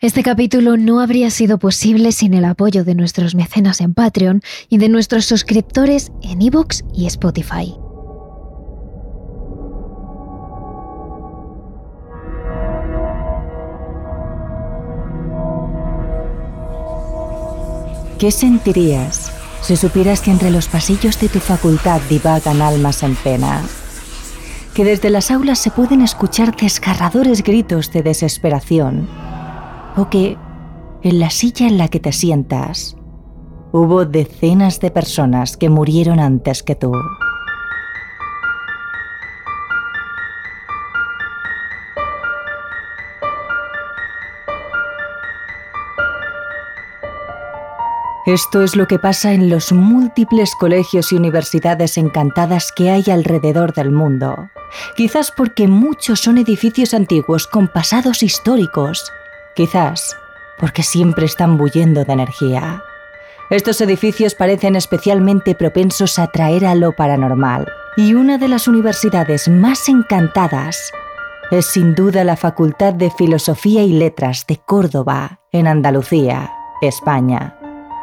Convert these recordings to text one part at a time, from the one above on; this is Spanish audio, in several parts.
Este capítulo no habría sido posible sin el apoyo de nuestros mecenas en Patreon y de nuestros suscriptores en iVoox y Spotify. ¿Qué sentirías si supieras que entre los pasillos de tu facultad divagan almas en pena? Que desde las aulas se pueden escuchar desgarradores gritos de desesperación o que en la silla en la que te sientas hubo decenas de personas que murieron antes que tú. Esto es lo que pasa en los múltiples colegios y universidades encantadas que hay alrededor del mundo. Quizás porque muchos son edificios antiguos con pasados históricos Quizás porque siempre están bullendo de energía. Estos edificios parecen especialmente propensos a atraer a lo paranormal. Y una de las universidades más encantadas es sin duda la Facultad de Filosofía y Letras de Córdoba, en Andalucía, España.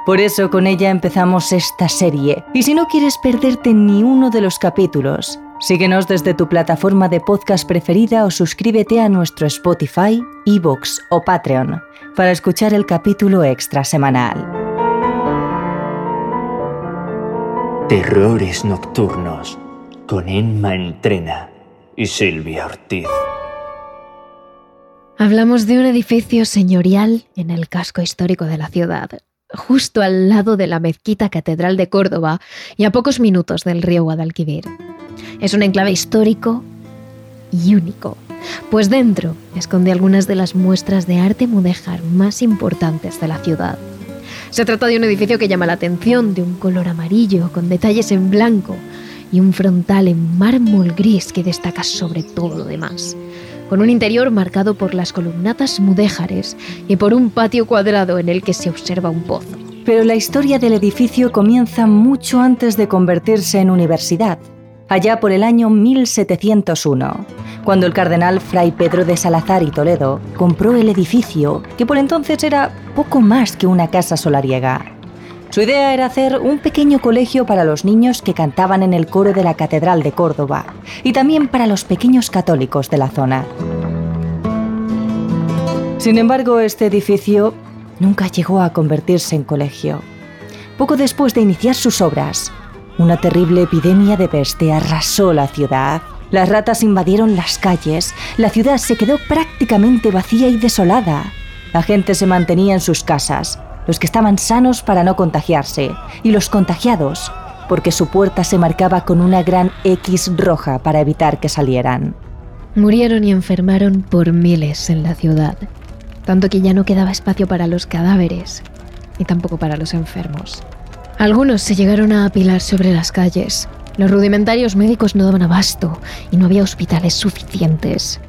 Por eso con ella empezamos esta serie. Y si no quieres perderte ni uno de los capítulos, Síguenos desde tu plataforma de podcast preferida o suscríbete a nuestro Spotify, Evox o Patreon para escuchar el capítulo extra semanal. Terrores Nocturnos con Emma Entrena y Silvia Ortiz. Hablamos de un edificio señorial en el casco histórico de la ciudad, justo al lado de la mezquita catedral de Córdoba y a pocos minutos del río Guadalquivir. Es un enclave histórico y único, pues dentro esconde algunas de las muestras de arte mudéjar más importantes de la ciudad. Se trata de un edificio que llama la atención, de un color amarillo con detalles en blanco y un frontal en mármol gris que destaca sobre todo lo demás, con un interior marcado por las columnatas mudéjares y por un patio cuadrado en el que se observa un pozo. Pero la historia del edificio comienza mucho antes de convertirse en universidad allá por el año 1701, cuando el cardenal Fray Pedro de Salazar y Toledo compró el edificio, que por entonces era poco más que una casa solariega. Su idea era hacer un pequeño colegio para los niños que cantaban en el coro de la Catedral de Córdoba y también para los pequeños católicos de la zona. Sin embargo, este edificio nunca llegó a convertirse en colegio. Poco después de iniciar sus obras, una terrible epidemia de peste arrasó la ciudad. Las ratas invadieron las calles, la ciudad se quedó prácticamente vacía y desolada. La gente se mantenía en sus casas, los que estaban sanos para no contagiarse, y los contagiados, porque su puerta se marcaba con una gran X roja para evitar que salieran. Murieron y enfermaron por miles en la ciudad, tanto que ya no quedaba espacio para los cadáveres, y tampoco para los enfermos. Algunos se llegaron a apilar sobre las calles. Los rudimentarios médicos no daban abasto y no había hospitales suficientes.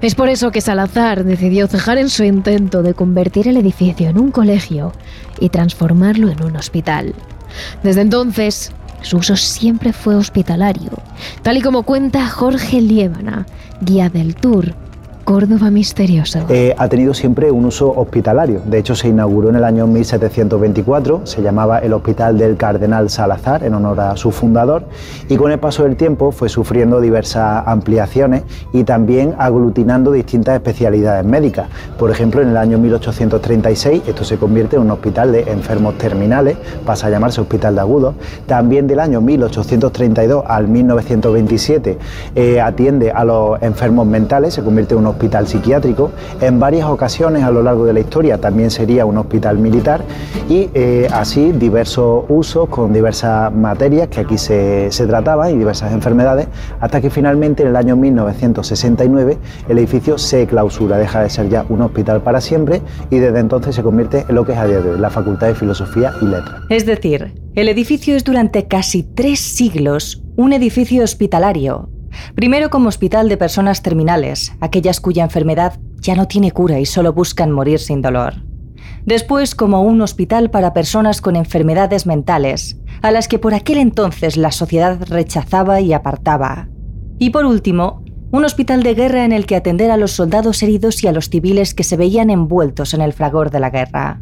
Es por eso que Salazar decidió cejar en su intento de convertir el edificio en un colegio y transformarlo en un hospital. Desde entonces, su uso siempre fue hospitalario, tal y como cuenta Jorge Liébana, guía del tour Córdoba misterioso. Eh, ha tenido siempre un uso hospitalario. De hecho, se inauguró en el año 1724. Se llamaba el Hospital del Cardenal Salazar en honor a su fundador. Y con el paso del tiempo fue sufriendo diversas ampliaciones y también aglutinando distintas especialidades médicas. Por ejemplo, en el año 1836 esto se convierte en un hospital de enfermos terminales, pasa a llamarse Hospital de Agudos. También del año 1832 al 1927 eh, atiende a los enfermos mentales, se convierte en un hospital psiquiátrico. En varias ocasiones a lo largo de la historia también sería un hospital militar y eh, así diversos usos con diversas materias que aquí se, se trataban y diversas enfermedades, hasta que finalmente en el año 1969 el edificio se clausura, deja de ser ya un hospital para siempre y desde entonces se convierte en lo que es a día de hoy, la Facultad de Filosofía y Letras. Es decir, el edificio es durante casi tres siglos un edificio hospitalario, Primero como hospital de personas terminales, aquellas cuya enfermedad ya no tiene cura y solo buscan morir sin dolor. Después como un hospital para personas con enfermedades mentales, a las que por aquel entonces la sociedad rechazaba y apartaba. Y por último, un hospital de guerra en el que atender a los soldados heridos y a los civiles que se veían envueltos en el fragor de la guerra.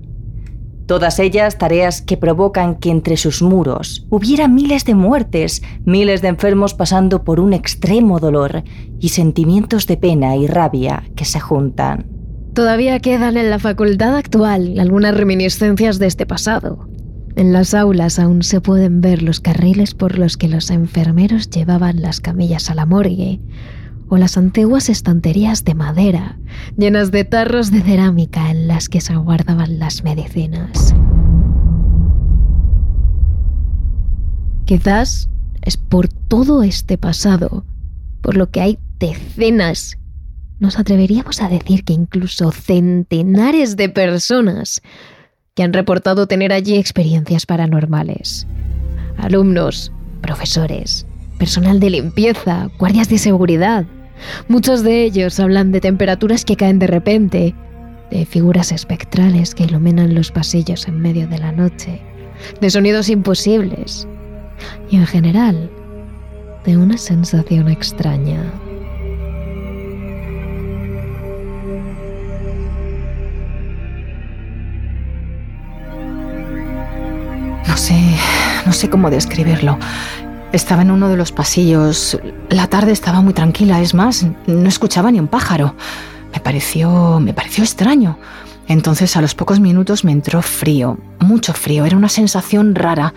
Todas ellas tareas que provocan que entre sus muros hubiera miles de muertes, miles de enfermos pasando por un extremo dolor y sentimientos de pena y rabia que se juntan. Todavía quedan en la facultad actual algunas reminiscencias de este pasado. En las aulas aún se pueden ver los carriles por los que los enfermeros llevaban las camillas a la morgue, o las antiguas estanterías de madera, llenas de tarros de cerámica en las que se guardaban las medicinas. Quizás es por todo este pasado, por lo que hay decenas, nos atreveríamos a decir que incluso centenares de personas que han reportado tener allí experiencias paranormales. Alumnos, profesores, personal de limpieza, guardias de seguridad, Muchos de ellos hablan de temperaturas que caen de repente, de figuras espectrales que iluminan los pasillos en medio de la noche, de sonidos imposibles y en general de una sensación extraña. No sé, no sé cómo describirlo. Estaba en uno de los pasillos. La tarde estaba muy tranquila, es más, no escuchaba ni un pájaro. Me pareció, me pareció extraño. Entonces a los pocos minutos me entró frío, mucho frío. Era una sensación rara,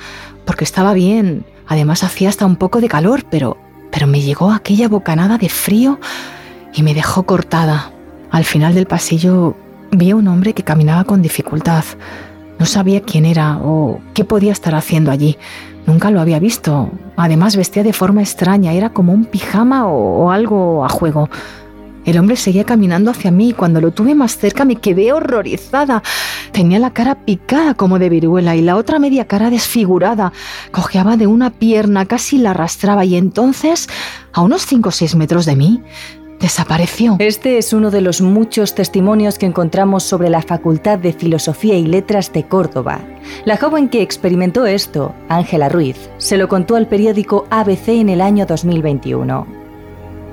porque estaba bien. Además hacía hasta un poco de calor, pero, pero me llegó aquella bocanada de frío y me dejó cortada. Al final del pasillo vi a un hombre que caminaba con dificultad. No sabía quién era o qué podía estar haciendo allí. Nunca lo había visto. Además vestía de forma extraña, era como un pijama o, algo a juego. El hombre seguía caminando hacia mí y cuando lo tuve más cerca me quedé horrorizada. Tenía la cara picada como de viruela y la otra media cara desfigurada. Cojeaba de una pierna, casi la arrastraba y entonces, a unos 5 o 6 metros de mí, desapareció. Este es uno de los muchos testimonios que encontramos sobre la Facultad de Filosofía y Letras de Córdoba. La joven que experimentó esto, Ángela Ruiz, se lo contó al periódico ABC en el año 2021.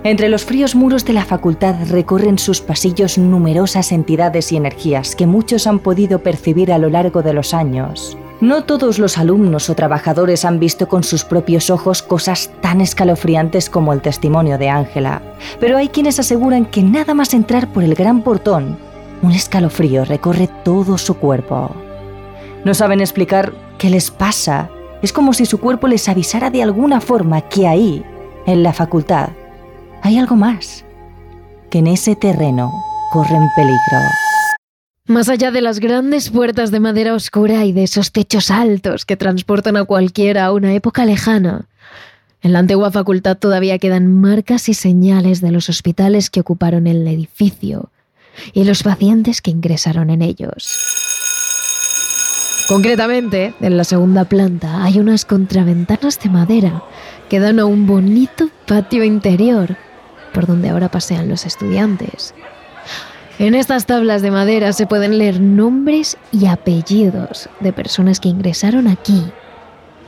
Entre los fríos muros de la facultad recorren sus pasillos numerosas entidades y energías que muchos han podido percibir a lo largo de los años. No todos los alumnos o trabajadores han visto con sus propios ojos cosas tan escalofriantes como el testimonio de Ángela, pero hay quienes aseguran que nada más entrar por el gran portón, un escalofrío recorre todo su cuerpo. No saben explicar qué les pasa, es como si su cuerpo les avisara de alguna forma que ahí, en la facultad, hay algo más, que en ese terreno corren peligro. Más allá de las grandes puertas de madera oscura y de esos techos altos que transportan a cualquiera a una época lejana, en la antigua facultad todavía quedan marcas y señales de los hospitales que ocuparon el edificio y los pacientes que ingresaron en ellos. Concretamente, en la segunda planta hay unas contraventanas de madera que dan a un bonito patio interior por donde ahora pasean los estudiantes. En estas tablas de madera se pueden leer nombres y apellidos de personas que ingresaron aquí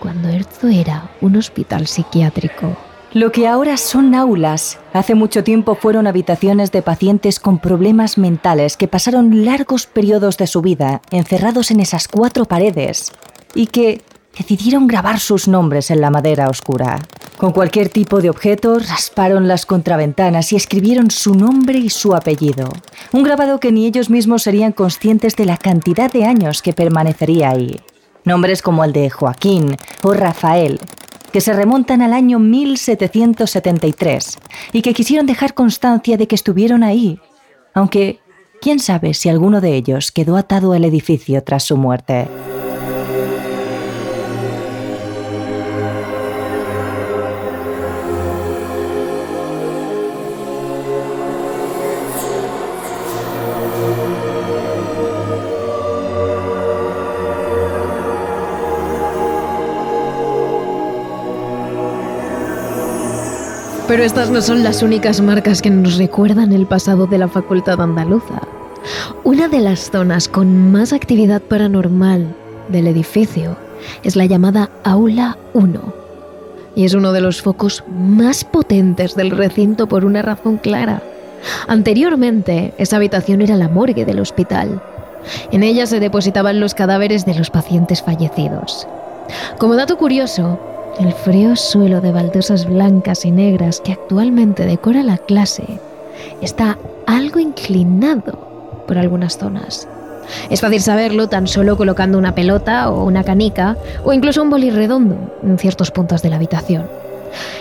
cuando esto era un hospital psiquiátrico. Lo que ahora son aulas, hace mucho tiempo fueron habitaciones de pacientes con problemas mentales que pasaron largos periodos de su vida encerrados en esas cuatro paredes y que decidieron grabar sus nombres en la madera oscura. Con cualquier tipo de objeto rasparon las contraventanas y escribieron su nombre y su apellido. Un grabado que ni ellos mismos serían conscientes de la cantidad de años que permanecería ahí. Nombres como el de Joaquín o Rafael, que se remontan al año 1773 y que quisieron dejar constancia de que estuvieron ahí, aunque quién sabe si alguno de ellos quedó atado al edificio tras su muerte. Pero estas no son las únicas marcas que nos recuerdan el pasado de la Facultad Andaluza. Una de las zonas con más actividad paranormal del edificio es la llamada Aula 1. y es uno de los focos más potentes del recinto por una razón clara. Anteriormente, esa habitación era la morgue del hospital. En ella se depositaban los cadáveres de los pacientes fallecidos. Como dato curioso, el frío suelo de baldosas blancas y negras que actualmente decora la clase está algo inclinado por algunas zonas. Es fácil saberlo tan solo colocando una pelota o una canica o incluso un boli redondo en ciertos puntos de la habitación.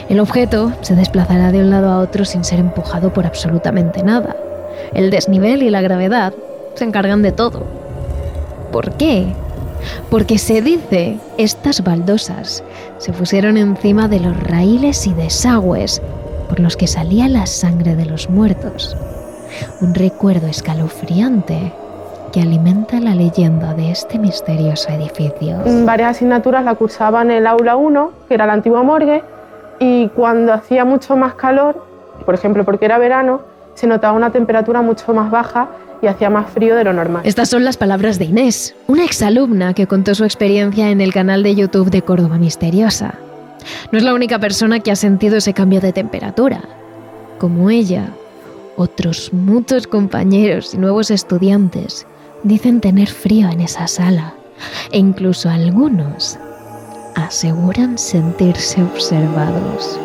El objeto se desplazará de un lado a otro sin ser empujado por absolutamente nada. El desnivel y la gravedad se encargan de todo. ¿Por qué? Porque se dice estas baldosas se pusieron encima de los raíles y desagües por los que salía la sangre de los muertos. Un recuerdo escalofriante que alimenta la leyenda de este misterioso edificio. Varias asignaturas la cursaba en el aula 1, que era la antigua morgue, y cuando hacía mucho más calor, por ejemplo porque era verano, se notaba una temperatura mucho más baja y hacía más frío de lo normal. Estas son las palabras de Inés, una exalumna que contó su experiencia en el canal de YouTube de Córdoba Misteriosa. No es la única persona que ha sentido ese cambio de temperatura. Como ella, otros muchos compañeros y nuevos estudiantes dicen tener frío en esa sala e incluso algunos aseguran sentirse observados.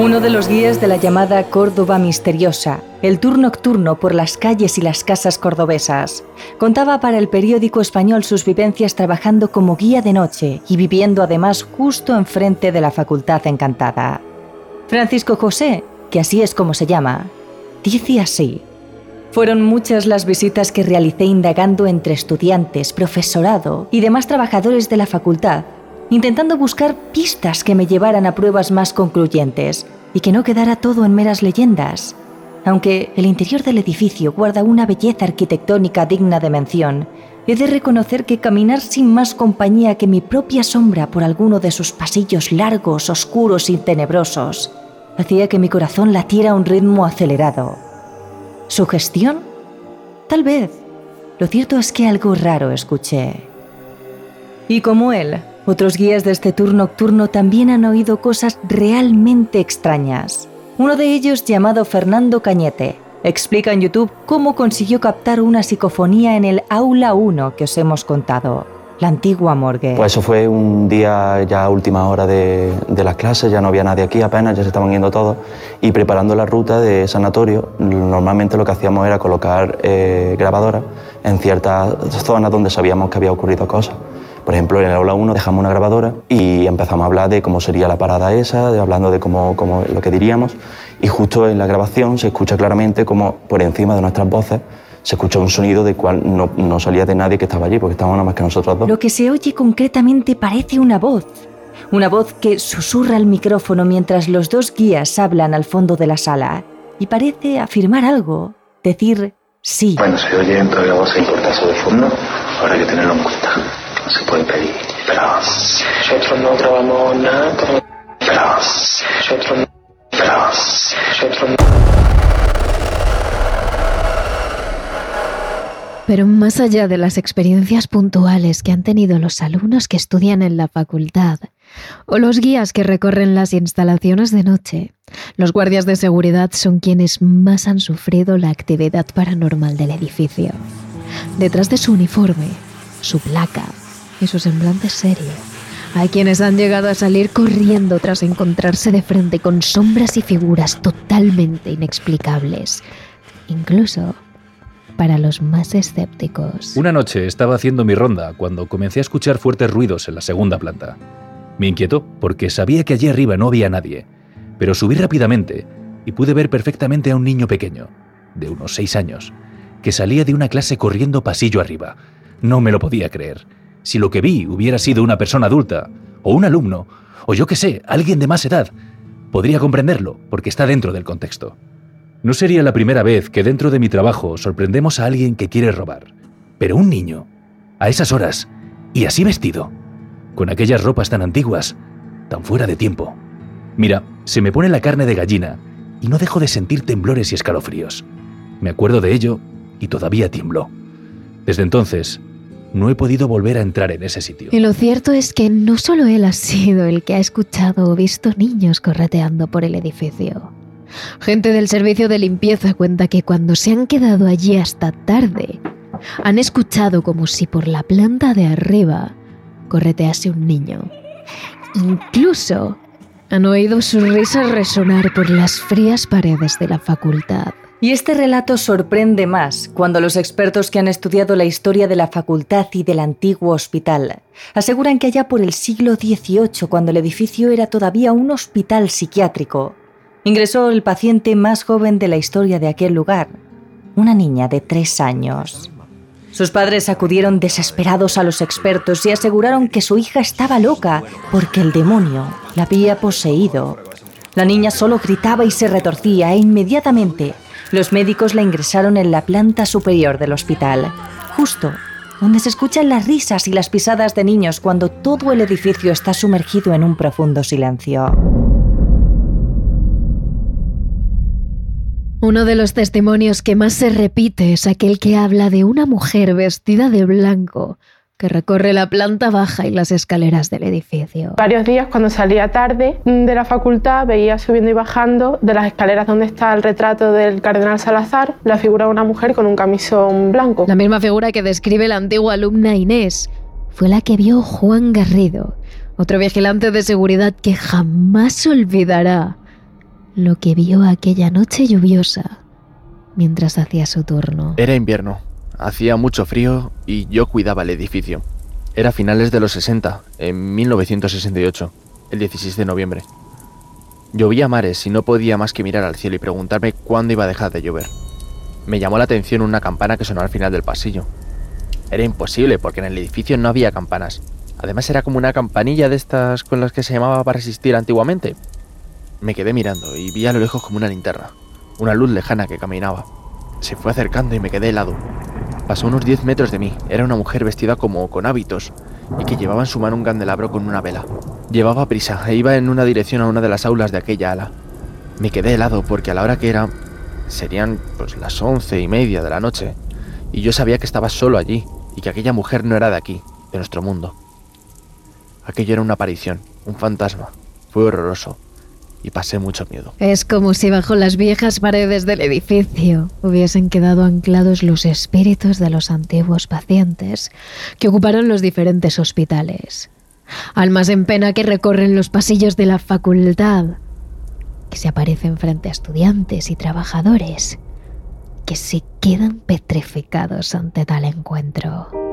Uno de los guías de la llamada Córdoba Misteriosa, el tour nocturno por las calles y las casas cordobesas, contaba para el periódico español sus vivencias trabajando como guía de noche y viviendo además justo enfrente de la Facultad Encantada. Francisco José, que así es como se llama, dice así. Fueron muchas las visitas que realicé indagando entre estudiantes, profesorado y demás trabajadores de la facultad intentando buscar pistas que me llevaran a pruebas más concluyentes y que no quedara todo en meras leyendas. Aunque el interior del edificio guarda una belleza arquitectónica digna de mención, he de reconocer que caminar sin más compañía que mi propia sombra por alguno de sus pasillos largos, oscuros y tenebrosos hacía que mi corazón latiera a un ritmo acelerado. ¿Sugestión? Tal vez. Lo cierto es que algo raro escuché. Y como él, otros guías de este tour nocturno también han oído cosas realmente extrañas. Uno de ellos, llamado Fernando Cañete, explica en YouTube cómo consiguió captar una psicofonía en el aula 1 que os hemos contado, la antigua morgue. Pues eso fue un día ya a última hora de, de las clases, ya no había nadie aquí apenas, ya se estaban yendo todos, y preparando la ruta de sanatorio, normalmente lo que hacíamos era colocar eh, grabadoras en ciertas zonas donde sabíamos que había ocurrido cosas. Por ejemplo, en el aula 1 dejamos una grabadora y empezamos a hablar de cómo sería la parada esa, de, hablando de cómo, cómo, lo que diríamos. Y justo en la grabación se escucha claramente como por encima de nuestras voces se escucha un sonido de cual no, no salía de nadie que estaba allí, porque estábamos nada más que nosotros dos. Lo que se oye concretamente parece una voz. Una voz que susurra al micrófono mientras los dos guías hablan al fondo de la sala. Y parece afirmar algo, decir sí. Bueno, se oyen todavía voces importantes de fondo, habrá que tenerlo en cuenta se puede pedir. Pero nosotros no grabamos nada. Pero nosotros no. Pero nosotros no. Pero más allá de las experiencias puntuales que han tenido los alumnos que estudian en la facultad o los guías que recorren las instalaciones de noche, los guardias de seguridad son quienes más han sufrido la actividad paranormal del edificio. Detrás de su uniforme, su placa, y su semblante serio. Hay quienes han llegado a salir corriendo tras encontrarse de frente con sombras y figuras totalmente inexplicables, incluso para los más escépticos. Una noche estaba haciendo mi ronda cuando comencé a escuchar fuertes ruidos en la segunda planta. Me inquietó porque sabía que allí arriba no había nadie, pero subí rápidamente y pude ver perfectamente a un niño pequeño, de unos seis años, que salía de una clase corriendo pasillo arriba. No me lo podía creer. Si lo que vi hubiera sido una persona adulta, o un alumno, o yo qué sé, alguien de más edad, podría comprenderlo, porque está dentro del contexto. No sería la primera vez que dentro de mi trabajo sorprendemos a alguien que quiere robar. Pero un niño, a esas horas, y así vestido, con aquellas ropas tan antiguas, tan fuera de tiempo, Mira, se me pone la carne de gallina y no dejo de sentir temblores y escalofríos. Me acuerdo de ello y todavía tiemblo. Desde entonces, no he podido volver a entrar en ese sitio. Y lo cierto es que no solo él ha sido el que ha escuchado o visto niños correteando por el edificio. Gente del servicio de limpieza cuenta que cuando se han quedado allí hasta tarde, han escuchado como si por la planta de arriba corretease un niño. Incluso han oído sus risas resonar por las frías paredes de la facultad. Y este relato sorprende más cuando los expertos que han estudiado la historia de la facultad y del antiguo hospital aseguran que allá por el siglo XVIII, cuando el edificio era todavía un hospital psiquiátrico, ingresó el paciente más joven de la historia de aquel lugar, una niña de tres años. Sus padres acudieron desesperados a los expertos y aseguraron que su hija estaba loca porque el demonio la había poseído. La niña solo gritaba y se retorcía e inmediatamente los médicos la ingresaron en la planta superior del hospital, justo donde se escuchan las risas y las pisadas de niños cuando todo el edificio está sumergido en un profundo silencio. Uno de los testimonios que más se repite es aquel que habla de una mujer vestida de blanco que recorre la planta baja y las escaleras del edificio. Varios días cuando salía tarde de la facultad veía subiendo y bajando de las escaleras donde está el retrato del cardenal Salazar la figura de una mujer con un camisón blanco. La misma figura que describe la antigua alumna Inés fue la que vio Juan Garrido, otro vigilante de seguridad que jamás olvidará lo que vio aquella noche lluviosa mientras hacía su turno. Era invierno, hacía mucho frío y yo cuidaba el edificio. Era finales de los 60, en 1968, el 16 de noviembre. Llovía mares y no podía más que mirar al cielo y preguntarme cuándo iba a dejar de llover. Me llamó la atención una campana que sonó al final del pasillo. Era imposible porque en el edificio no había campanas. Además era como una campanilla de estas con las que se llamaba para asistir antiguamente. Me quedé mirando y vi a lo lejos como una linterna, una luz lejana que caminaba. Se fue acercando y me quedé helado. Pasó unos 10 metros de mí. Era una mujer vestida como con hábitos y que llevaba en su mano un candelabro con una vela. Llevaba prisa e iba en una dirección a una de las aulas de aquella ala. Me quedé helado porque a la hora que era serían pues las once y media de la noche y yo sabía que estaba solo allí y que aquella mujer no era de aquí, de nuestro mundo. Aquello era una aparición, un fantasma. Fue horroroso y pasé mucho miedo. Es como si bajo las viejas paredes del edificio hubiesen quedado anclados los espíritus de los antiguos pacientes que ocuparon los diferentes hospitales. Almas en pena que recorren los pasillos de la facultad, que se aparecen frente a estudiantes y trabajadores, que se quedan petrificados ante tal encuentro.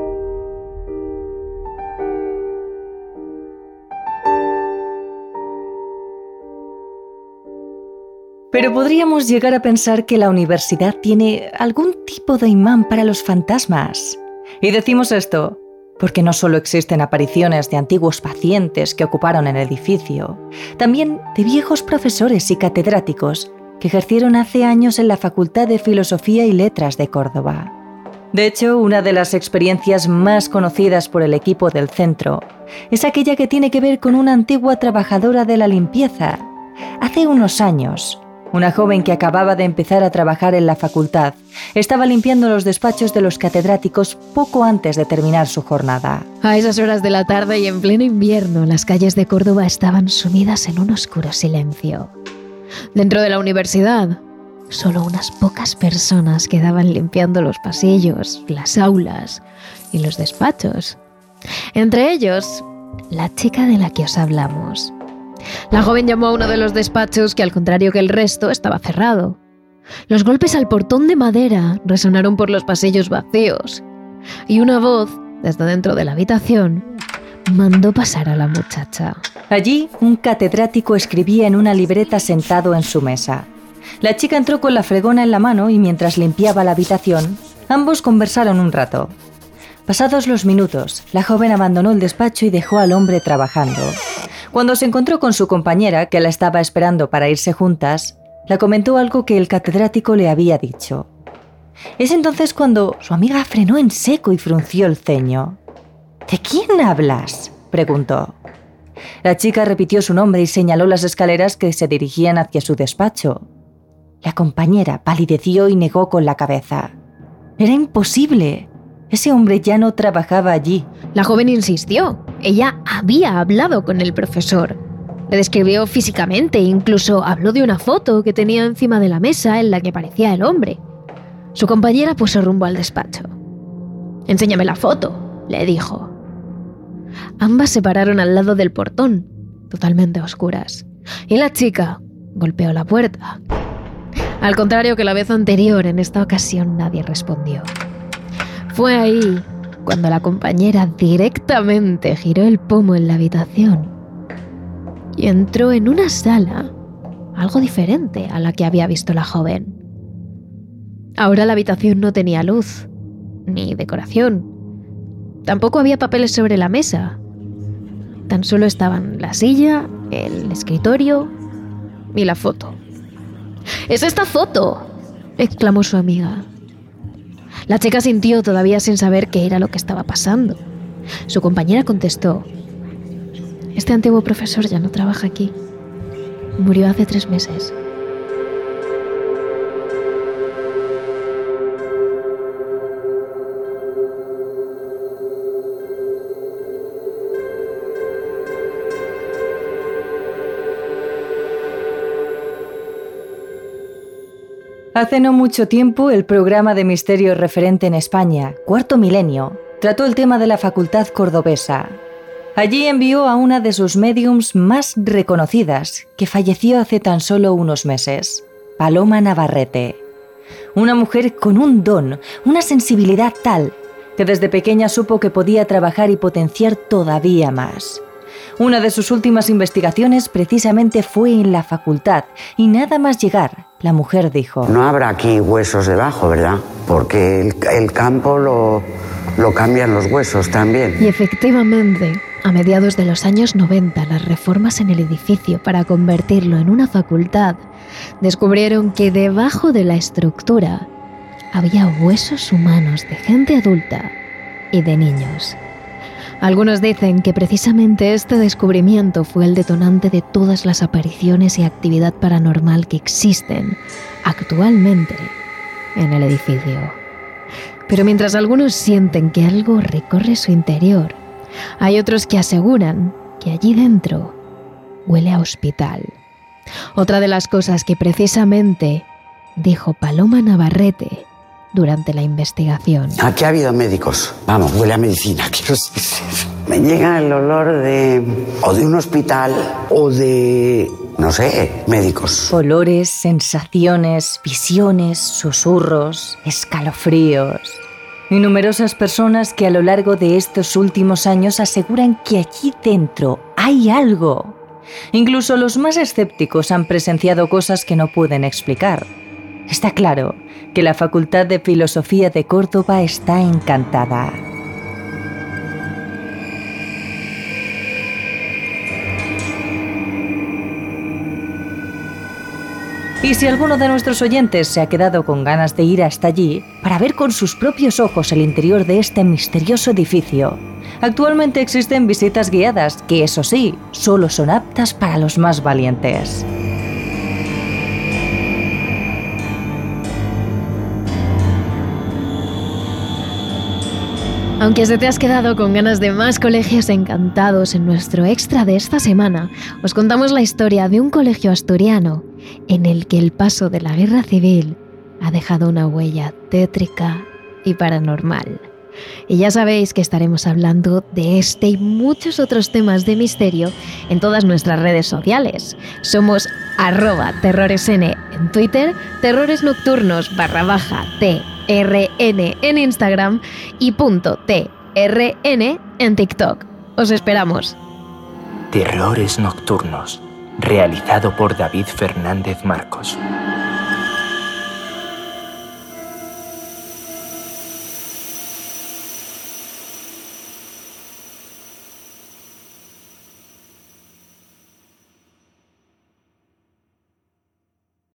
Pero podríamos llegar a pensar que la universidad tiene algún tipo de imán para los fantasmas. Y decimos esto porque no solo existen apariciones de antiguos pacientes que ocuparon el edificio, también de viejos profesores y catedráticos que ejercieron hace años en la Facultad de Filosofía y Letras de Córdoba. De hecho, una de las experiencias más conocidas por el equipo del centro es aquella que tiene que ver con una antigua trabajadora de la limpieza. Hace unos años, una joven que acababa de empezar a trabajar en la facultad estaba limpiando los despachos de los catedráticos poco antes de terminar su jornada. A esas horas de la tarde y en pleno invierno, las calles de Córdoba estaban sumidas en un oscuro silencio. Dentro de la universidad, solo unas pocas personas quedaban limpiando los pasillos, las aulas y los despachos. Entre ellos, la chica de la que os hablamos. La joven llamó a uno de los despachos que, al contrario que el resto, estaba cerrado. Los golpes al portón de madera resonaron por los pasillos vacíos, y una voz, desde dentro de la habitación, mandó pasar a la muchacha. Allí, un catedrático escribía en una libreta sentado en su mesa. La chica entró con la fregona en la mano y mientras limpiaba la habitación, ambos conversaron un rato. Pasados los minutos, la joven abandonó el despacho y dejó al hombre trabajando. Cuando se encontró con su compañera, que la estaba esperando para irse juntas, la comentó algo que el catedrático le había dicho. Es entonces cuando su amiga frenó en seco y frunció el ceño. ¿De quién hablas? preguntó. La chica repitió su nombre y señaló las escaleras que se dirigían hacia su despacho. La compañera palideció y negó con la cabeza. Era imposible. Ese hombre ya no trabajaba allí. La joven insistió. Ella había hablado con el profesor. Le describió físicamente, incluso habló de una foto que tenía encima de la mesa en la que parecía el hombre. Su compañera puso rumbo al despacho. Enséñame la foto, le dijo. Ambas se pararon al lado del portón, totalmente oscuras, y la chica golpeó la puerta. Al contrario que la vez anterior, en esta ocasión nadie respondió. Fue ahí cuando la compañera directamente giró el pomo en la habitación y entró en una sala algo diferente a la que había visto la joven. Ahora la habitación no tenía luz, ni decoración. Tampoco había papeles sobre la mesa. Tan solo estaban la silla, el escritorio y la foto. ¡Es esta foto! exclamó su amiga. La chica sintió todavía sin saber qué era lo que estaba pasando. Su compañera contestó, Este antiguo profesor ya no trabaja aquí. Murió hace tres meses. Hace no mucho tiempo, el programa de misterio referente en España, Cuarto Milenio, trató el tema de la facultad cordobesa. Allí envió a una de sus mediums más reconocidas, que falleció hace tan solo unos meses, Paloma Navarrete. Una mujer con un don, una sensibilidad tal, que desde pequeña supo que podía trabajar y potenciar todavía más. Una de sus últimas investigaciones precisamente fue en la facultad y nada más llegar, la mujer dijo, No habrá aquí huesos debajo, ¿verdad? Porque el, el campo lo, lo cambian los huesos también. Y efectivamente, a mediados de los años 90, las reformas en el edificio para convertirlo en una facultad descubrieron que debajo de la estructura había huesos humanos de gente adulta y de niños. Algunos dicen que precisamente este descubrimiento fue el detonante de todas las apariciones y actividad paranormal que existen actualmente en el edificio. Pero mientras algunos sienten que algo recorre su interior, hay otros que aseguran que allí dentro huele a hospital. Otra de las cosas que precisamente dijo Paloma Navarrete durante la investigación. Aquí ha habido médicos. Vamos, huele a medicina, quiero. Me llega el olor de. o de un hospital o de. no sé, médicos. Olores, sensaciones, visiones, susurros, escalofríos. Y numerosas personas que a lo largo de estos últimos años aseguran que allí dentro hay algo. Incluso los más escépticos han presenciado cosas que no pueden explicar. Está claro que la Facultad de Filosofía de Córdoba está encantada. Y si alguno de nuestros oyentes se ha quedado con ganas de ir hasta allí para ver con sus propios ojos el interior de este misterioso edificio, actualmente existen visitas guiadas que, eso sí, solo son aptas para los más valientes. Aunque se te has quedado con ganas de más colegios encantados en nuestro extra de esta semana, os contamos la historia de un colegio asturiano en el que el paso de la guerra civil ha dejado una huella tétrica y paranormal. Y ya sabéis que estaremos hablando de este y muchos otros temas de misterio en todas nuestras redes sociales. Somos arroba terroresn en Twitter, terrores nocturnos barra baja TRN en Instagram y TRN en TikTok. Os esperamos. Terrores Nocturnos, realizado por David Fernández Marcos.